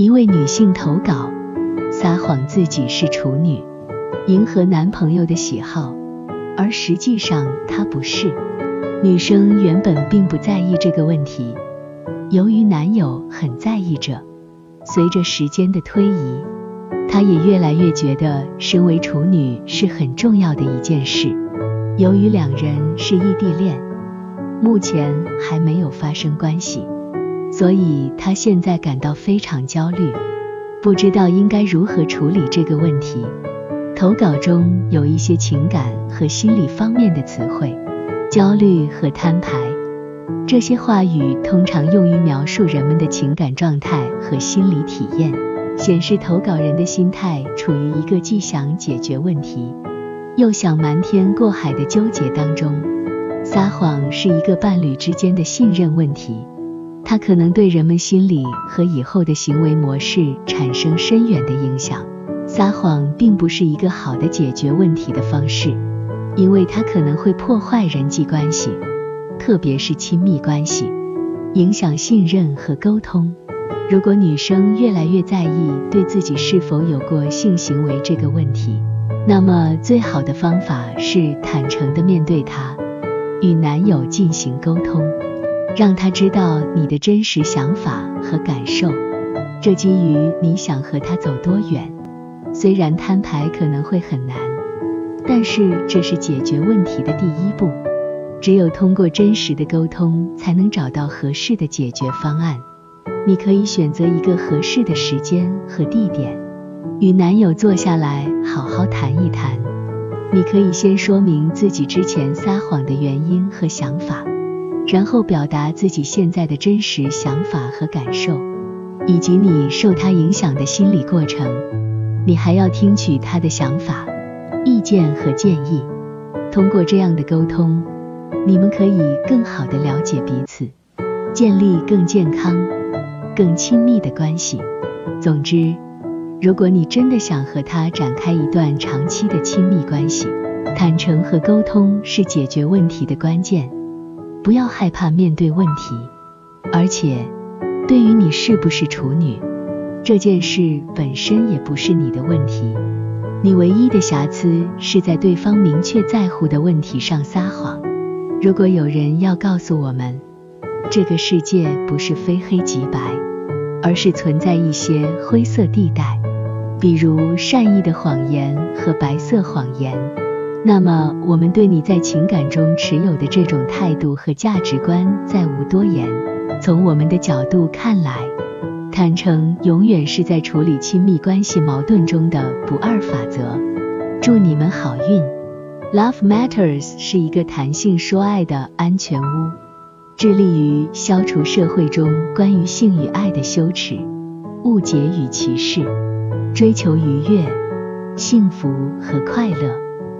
一位女性投稿，撒谎自己是处女，迎合男朋友的喜好，而实际上她不是。女生原本并不在意这个问题，由于男友很在意着，随着时间的推移，她也越来越觉得身为处女是很重要的一件事。由于两人是异地恋，目前还没有发生关系。所以他现在感到非常焦虑，不知道应该如何处理这个问题。投稿中有一些情感和心理方面的词汇，焦虑和摊牌。这些话语通常用于描述人们的情感状态和心理体验，显示投稿人的心态处于一个既想解决问题，又想瞒天过海的纠结当中。撒谎是一个伴侣之间的信任问题。它可能对人们心理和以后的行为模式产生深远的影响。撒谎并不是一个好的解决问题的方式，因为它可能会破坏人际关系，特别是亲密关系，影响信任和沟通。如果女生越来越在意对自己是否有过性行为这个问题，那么最好的方法是坦诚地面对它，与男友进行沟通。让他知道你的真实想法和感受，这基于你想和他走多远。虽然摊牌可能会很难，但是这是解决问题的第一步。只有通过真实的沟通，才能找到合适的解决方案。你可以选择一个合适的时间和地点，与男友坐下来好好谈一谈。你可以先说明自己之前撒谎的原因和想法。然后表达自己现在的真实想法和感受，以及你受他影响的心理过程。你还要听取他的想法、意见和建议。通过这样的沟通，你们可以更好的了解彼此，建立更健康、更亲密的关系。总之，如果你真的想和他展开一段长期的亲密关系，坦诚和沟通是解决问题的关键。不要害怕面对问题，而且对于你是不是处女这件事本身也不是你的问题。你唯一的瑕疵是在对方明确在乎的问题上撒谎。如果有人要告诉我们，这个世界不是非黑即白，而是存在一些灰色地带，比如善意的谎言和白色谎言。那么，我们对你在情感中持有的这种态度和价值观再无多言。从我们的角度看来，坦诚永远是在处理亲密关系矛盾中的不二法则。祝你们好运！Love Matters 是一个弹性说爱的安全屋，致力于消除社会中关于性与爱的羞耻、误解与歧视，追求愉悦、幸福和快乐。